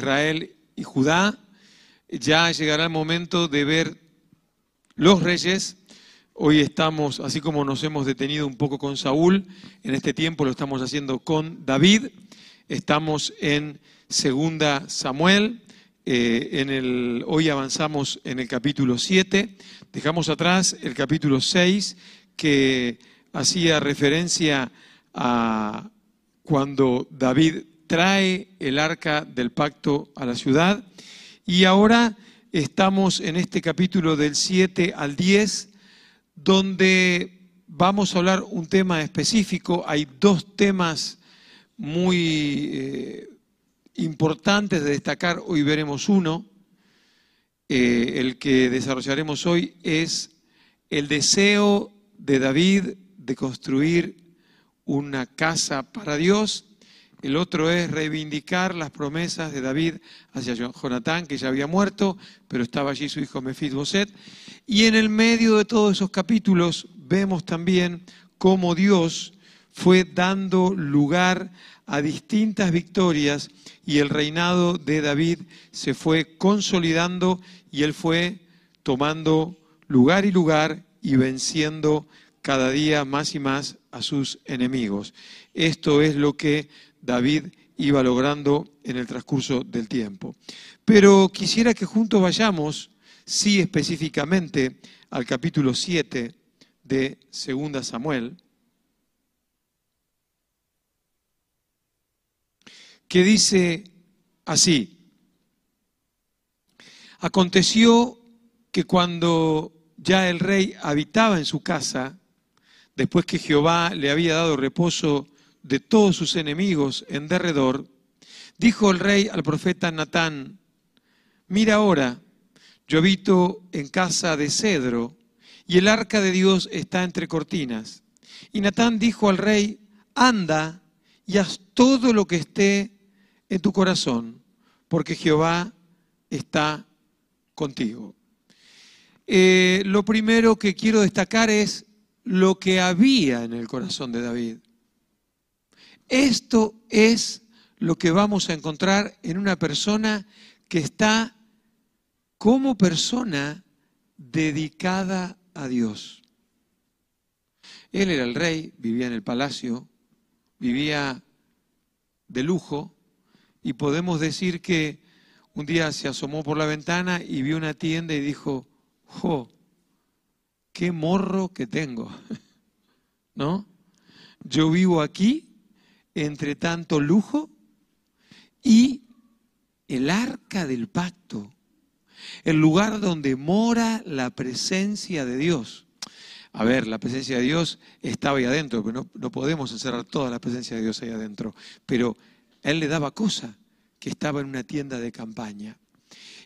Israel y Judá. Ya llegará el momento de ver los reyes. Hoy estamos, así como nos hemos detenido un poco con Saúl, en este tiempo lo estamos haciendo con David. Estamos en Segunda Samuel. Eh, hoy avanzamos en el capítulo 7. Dejamos atrás el capítulo 6 que hacía referencia a cuando David trae el arca del pacto a la ciudad. Y ahora estamos en este capítulo del 7 al 10, donde vamos a hablar un tema específico. Hay dos temas muy eh, importantes de destacar. Hoy veremos uno. Eh, el que desarrollaremos hoy es el deseo de David de construir una casa para Dios el otro es reivindicar las promesas de David hacia Jonatán, que ya había muerto, pero estaba allí su hijo Mefisboset. Y en el medio de todos esos capítulos vemos también cómo Dios fue dando lugar a distintas victorias y el reinado de David se fue consolidando y él fue tomando lugar y lugar y venciendo cada día más y más a sus enemigos. Esto es lo que David iba logrando en el transcurso del tiempo. Pero quisiera que juntos vayamos, sí específicamente, al capítulo 7 de Segunda Samuel, que dice así, aconteció que cuando ya el rey habitaba en su casa, después que Jehová le había dado reposo de todos sus enemigos en derredor, dijo el rey al profeta Natán, mira ahora, yo habito en casa de cedro y el arca de Dios está entre cortinas. Y Natán dijo al rey, anda y haz todo lo que esté en tu corazón, porque Jehová está contigo. Eh, lo primero que quiero destacar es lo que había en el corazón de David. Esto es lo que vamos a encontrar en una persona que está como persona dedicada a Dios. Él era el rey, vivía en el palacio, vivía de lujo y podemos decir que un día se asomó por la ventana y vio una tienda y dijo, ¡jo! ¡Qué morro que tengo! ¿No? Yo vivo aquí entre tanto lujo y el arca del pacto, el lugar donde mora la presencia de Dios. A ver, la presencia de Dios estaba ahí adentro, pero no, podemos encerrar toda la presencia de Dios ahí adentro. Pero él le daba cosa que estaba en una tienda de campaña.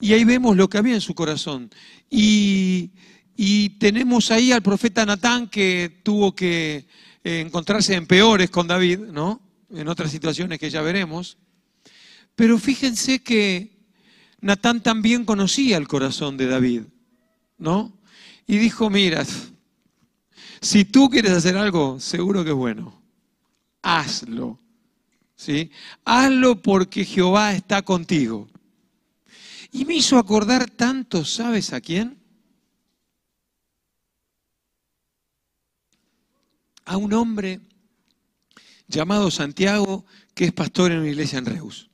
Y ahí vemos lo que había en su corazón. Y, y tenemos ahí al profeta Natán que tuvo que eh, encontrarse en peores con David, ¿no? En otras situaciones que ya veremos. Pero fíjense que Natán también conocía el corazón de David, ¿no? Y dijo, mira, si tú quieres hacer algo, seguro que es bueno. Hazlo. ¿Sí? Hazlo porque Jehová está contigo. Y me hizo acordar tanto, ¿sabes a quién? A un hombre llamado Santiago, que es pastor en una iglesia en Reus.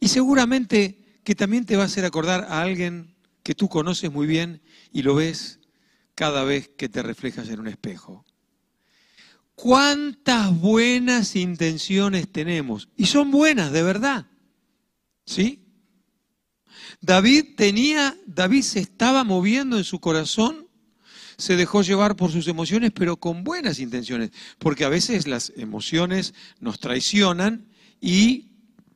Y seguramente que también te va a hacer acordar a alguien que tú conoces muy bien y lo ves cada vez que te reflejas en un espejo. ¿Cuántas buenas intenciones tenemos? Y son buenas, de verdad. ¿Sí? David tenía, David se estaba moviendo en su corazón se dejó llevar por sus emociones, pero con buenas intenciones, porque a veces las emociones nos traicionan y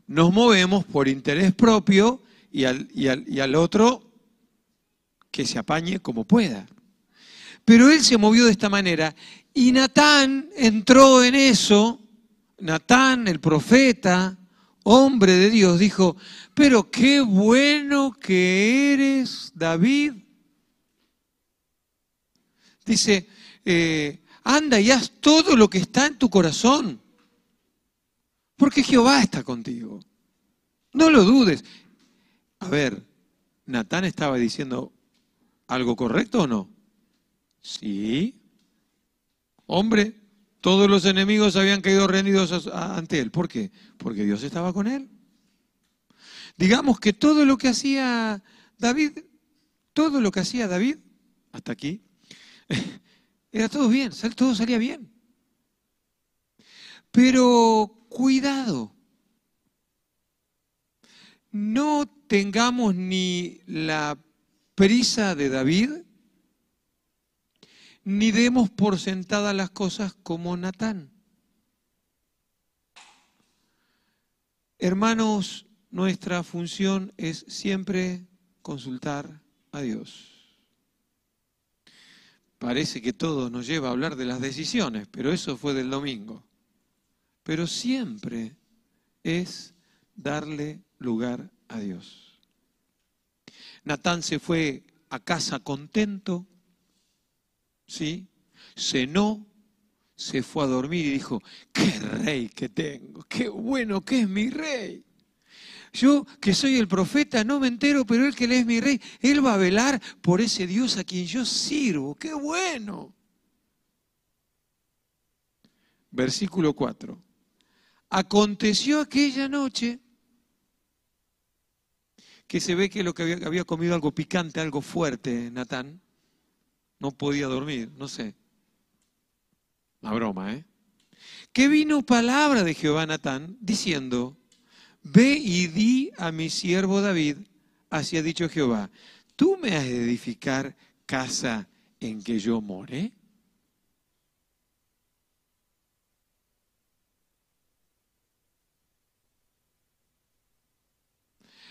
nos movemos por interés propio y al, y al, otro que se apañe como pueda. Pero él se movió de esta manera y Natán entró en eso, Natán, el profeta, hombre de Dios, dijo, pero qué bueno que eres, David, Dice, eh, anda y haz todo lo que está en tu corazón, porque Jehová está contigo. No lo dudes. A ver, ¿Natán estaba diciendo algo correcto o no? Sí. Hombre, todos los enemigos habían caído rendidos ante él. ¿Por qué? Porque Dios estaba con él. Digamos que todo lo que hacía David, todo lo que hacía David, hasta aquí, era todo bien, todo salía bien. Pero cuidado, no tengamos ni la prisa de David, ni demos por sentadas las cosas como Natán. Hermanos, nuestra función es siempre consultar a Dios. Parece que todo nos lleva a hablar de las decisiones, pero eso fue del domingo. Pero siempre es darle lugar a Dios. Natán se fue a casa contento, ¿sí? Cenó, se fue a dormir y dijo, qué rey que tengo, qué bueno que es mi rey. Yo que soy el profeta no me entero, pero él que es mi rey, él va a velar por ese Dios a quien yo sirvo. ¡Qué bueno! Versículo 4. Aconteció aquella noche que se ve que lo que había, comido algo picante, algo fuerte, Natán, no podía dormir, no sé. Una broma, ¿eh? Que vino palabra de Jehová Natán diciendo, ve y di a mi siervo David, así ha dicho Jehová, ¿tú me has de edificar casa en que yo more?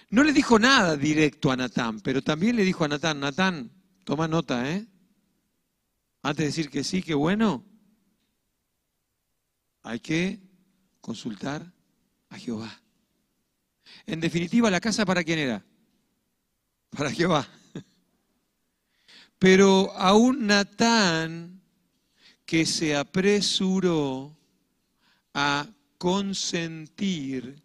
No le dijo nada directo a Natán, pero también le dijo a Natán, Natán, toma nota, ¿eh? Antes de decir que sí, que bueno, hay que consultar a Jehová. En definitiva, la casa para quién era? Para Jehová. Pero aún Natán, que se apresuró a consentir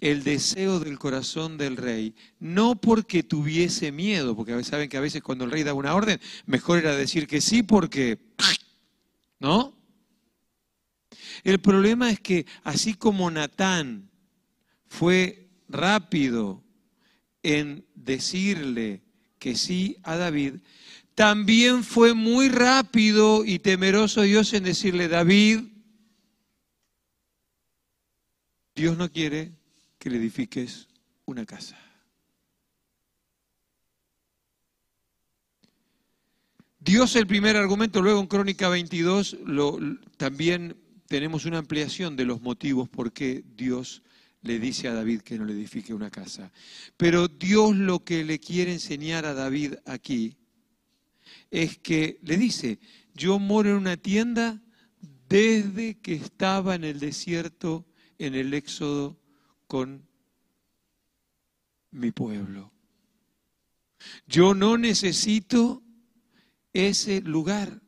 el deseo del corazón del rey, no porque tuviese miedo, porque saben que a veces cuando el rey da una orden, mejor era decir que sí porque, ¿no? El problema es que así como Natán fue rápido en decirle que sí a David, también fue muy rápido y temeroso Dios en decirle, David, Dios no quiere que le edifiques una casa. Dios el primer argumento, luego en Crónica 22 lo, también tenemos una ampliación de los motivos por qué Dios le dice a David que no le edifique una casa. Pero Dios lo que le quiere enseñar a David aquí es que le dice, yo moro en una tienda desde que estaba en el desierto, en el éxodo con mi pueblo. Yo no necesito ese lugar.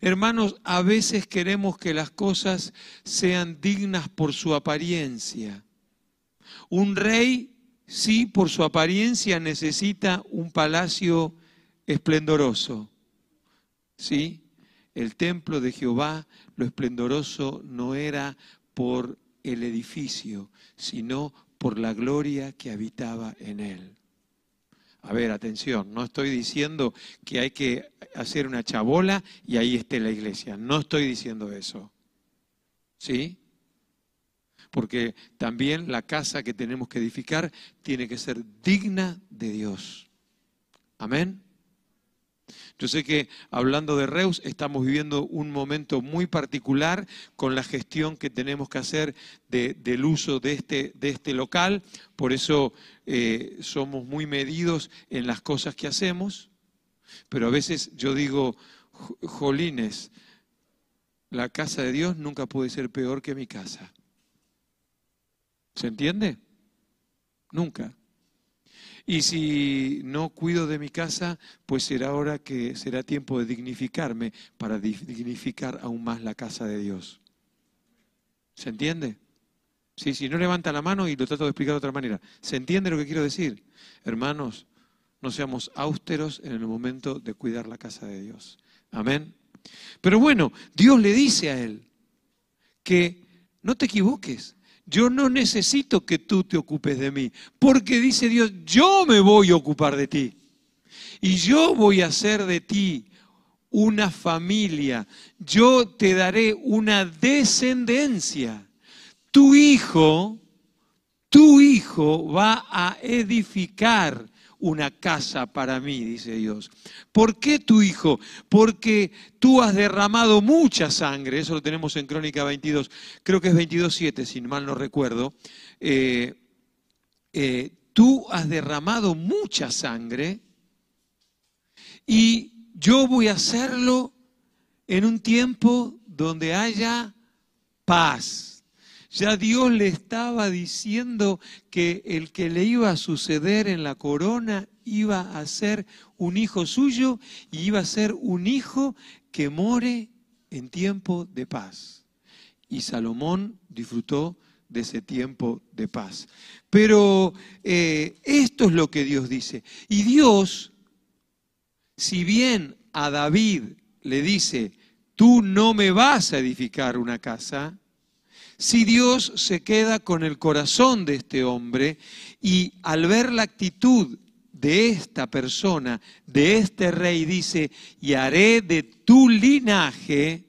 Hermanos, a veces queremos que las cosas sean dignas por su apariencia. Un rey, sí, por su apariencia necesita un palacio esplendoroso. ¿Sí? El templo de Jehová, lo esplendoroso no era por el edificio, sino por la gloria que habitaba en él. A ver, atención, no estoy diciendo que hay que hacer una chabola y ahí esté la iglesia. No estoy diciendo eso. ¿Sí? Porque también la casa que tenemos que edificar tiene que ser digna de Dios. Amén. Yo sé que hablando de Reus estamos viviendo un momento muy particular con la gestión que tenemos que hacer del uso de este, de este local, por eso eh, somos muy medidos en las cosas que hacemos, pero a veces yo digo, jolines, la casa de Dios nunca puede ser peor que mi casa. ¿Se entiende? Nunca. Y si no cuido de mi casa, pues será hora que será tiempo de dignificarme para dignificar aún más la casa de Dios. ¿Se entiende? Sí, sí, no levanta la mano y lo trato de explicar de otra manera. ¿Se entiende lo que quiero decir? Hermanos, no seamos austeros en el momento de cuidar la casa de Dios. Amén. Pero bueno, Dios le dice a él que no te equivoques. Yo no necesito que tú te ocupes de mí, porque dice Dios, yo me voy a ocupar de ti. Y yo voy a hacer de ti una familia. Yo te daré una descendencia. Tu hijo, tu hijo va a edificar una casa para mí, dice Dios. ¿Por qué tu hijo? Porque tú has derramado mucha sangre, eso lo tenemos en Crónica 22, creo que es 22.7, si mal no recuerdo. Eh, eh, tú has derramado mucha sangre y yo voy a hacerlo en un tiempo donde haya paz ya Dios le estaba diciendo que el que le iba a suceder en la corona iba a ser un hijo suyo y iba a ser un hijo que more en tiempo de paz. Y Salomón disfrutó de ese tiempo de paz. Pero eh, esto es lo que Dios dice. Y Dios, si bien a David le dice, tú no me vas a edificar una casa, si Dios se queda con el corazón de este hombre y al ver la actitud de esta persona, de este rey, dice, y haré de tu linaje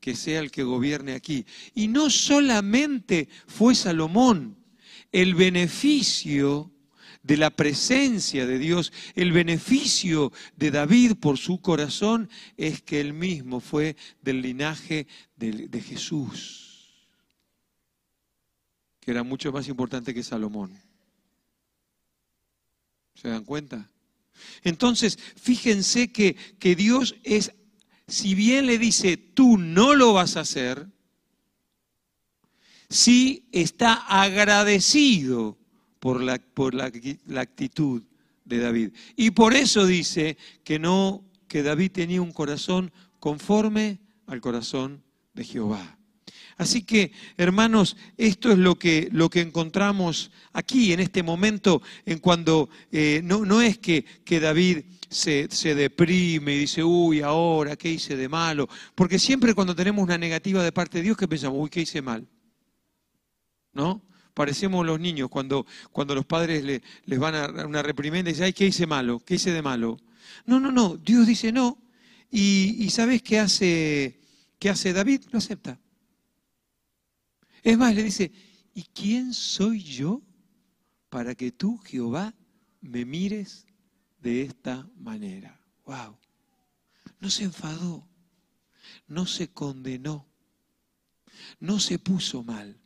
que sea el que gobierne aquí. Y no solamente fue Salomón, el beneficio de la presencia de Dios, el beneficio de David por su corazón es que él mismo fue del linaje de, de Jesús que era mucho más importante que Salomón. ¿Se dan cuenta? Entonces, fíjense que, que Dios es, si bien le dice, tú no lo vas a hacer, sí está agradecido por la, por la, la actitud de David. Y por eso dice que no, que David tenía un corazón conforme al corazón de Jehová. Así que, hermanos, esto es lo que, lo que encontramos aquí en este momento, en cuando eh, no, no, es que, que David se, se, deprime y dice, uy, ahora, ¿qué hice de malo? Porque siempre cuando tenemos una negativa de parte de Dios, ¿qué pensamos? Uy, ¿qué hice mal? ¿No? Parecemos los niños cuando, cuando los padres le, les van a una reprimenda y dicen, ay, ¿qué hice malo? ¿Qué hice de malo? No, no, no, Dios dice no. Y, y ¿sabes qué hace, qué hace David? Lo acepta. Es más, le dice, ¿y quién soy yo para que tú, Jehová, me mires de esta manera? ¡Wow! No se enfadó, no se condenó, no se puso mal.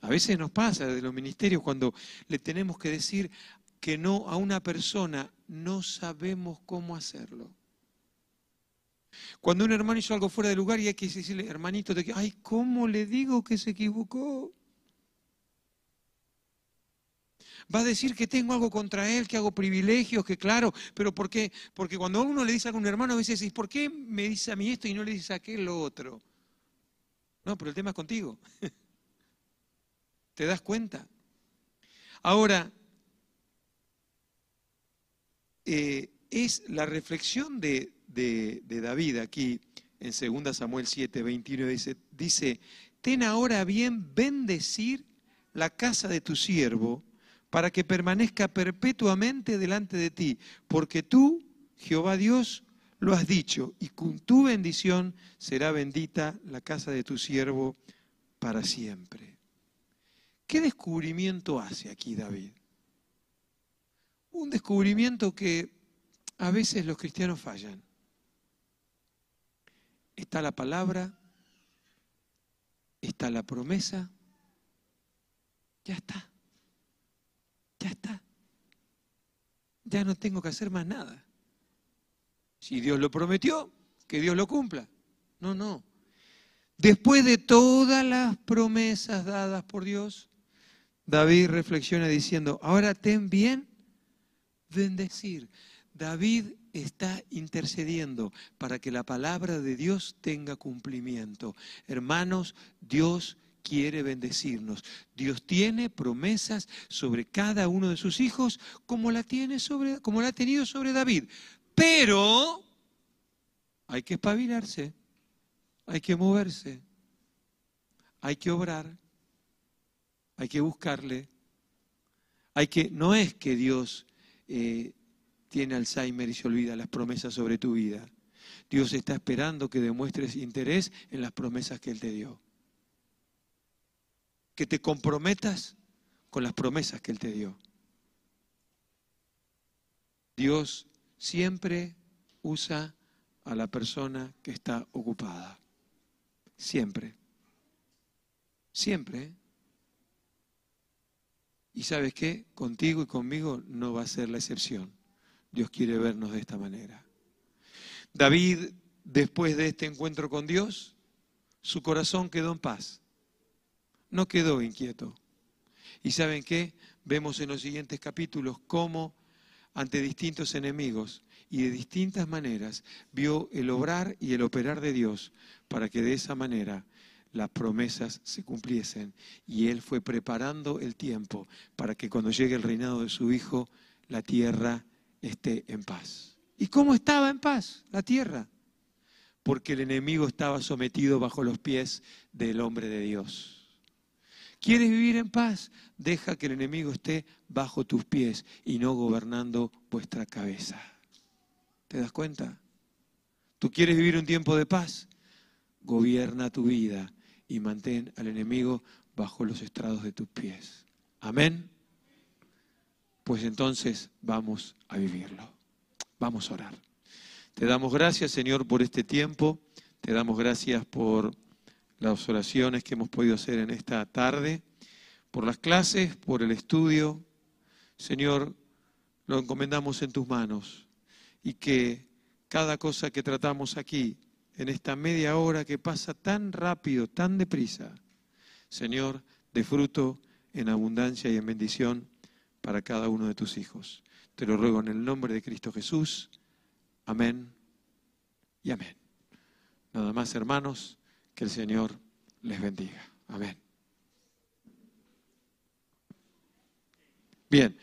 A veces nos pasa de los ministerios cuando le tenemos que decir que no a una persona, no sabemos cómo hacerlo. Cuando un hermano hizo algo fuera de lugar y hay que decirle, hermanito, que, ay, ¿cómo le digo que se equivocó? Va a decir que tengo algo contra él, que hago privilegios, que claro, pero ¿por qué? Porque cuando uno le dice a un hermano, a veces dice, ¿por qué me dice a mí esto y no le dice a aquel lo otro? No, pero el tema es contigo. ¿Te das cuenta? Ahora, eh, es la reflexión de, de, David aquí en 2 Samuel 7, 21 dice, dice, ten ahora bien bendecir la casa de tu siervo para que permanezca perpetuamente delante de ti, porque tú, Jehová Dios, lo has dicho, y con tu bendición será bendita la casa de tu siervo para siempre. ¿Qué descubrimiento hace aquí David? Un descubrimiento que a veces los cristianos fallan está la palabra, está la promesa, ya está, ya está. Ya no tengo que hacer más nada. Si Dios lo prometió, que Dios lo cumpla. No, no. Después de todas las promesas dadas por Dios, David reflexiona diciendo, ahora ten bien bendecir. David está intercediendo para que la palabra de Dios tenga cumplimiento. Hermanos, Dios quiere bendecirnos. Dios tiene promesas sobre cada uno de sus hijos como la, tiene sobre, como la ha tenido sobre David. Pero hay que espabilarse, hay que moverse, hay que obrar, hay que buscarle. Hay que, no es que Dios eh, tiene Alzheimer y se olvida las promesas sobre tu vida. Dios está esperando que demuestres interés en las promesas que Él te dio. Que te comprometas con las promesas que Él te dio. Dios siempre usa a la persona que está ocupada. Siempre. Siempre. Y sabes qué, contigo y conmigo no va a ser la excepción. Dios quiere vernos de esta manera. David, después de este encuentro con Dios, su corazón quedó en paz. No quedó inquieto. ¿Y saben qué? Vemos en los siguientes capítulos cómo ante distintos enemigos y de distintas maneras vio el obrar y el operar de Dios para que de esa manera las promesas se cumpliesen. Y él fue preparando el tiempo para que cuando llegue el reinado de su Hijo, la tierra esté en paz. ¿Y cómo estaba en paz la tierra? Porque el enemigo estaba sometido bajo los pies del hombre de Dios. ¿Quieres vivir en paz? Deja que el enemigo esté bajo tus pies y no gobernando vuestra cabeza. ¿Te das cuenta? ¿Tú quieres vivir un tiempo de paz? Gobierna tu vida y mantén al enemigo bajo los estrados de tus pies. Amén. Pues entonces vamos a vivirlo. Vamos a orar. Te damos gracias, Señor, por este tiempo. Te damos gracias por las oraciones que hemos podido hacer en esta tarde, por las clases, por el estudio. Señor, lo encomendamos en tus manos y que cada cosa que tratamos aquí en esta media hora que pasa tan rápido, tan deprisa. Señor, de fruto en abundancia y en bendición para cada uno de tus hijos. Te lo ruego en el nombre de Cristo Jesús. Amén y amén. Nada más, hermanos, que el Señor les bendiga. Amén. Bien.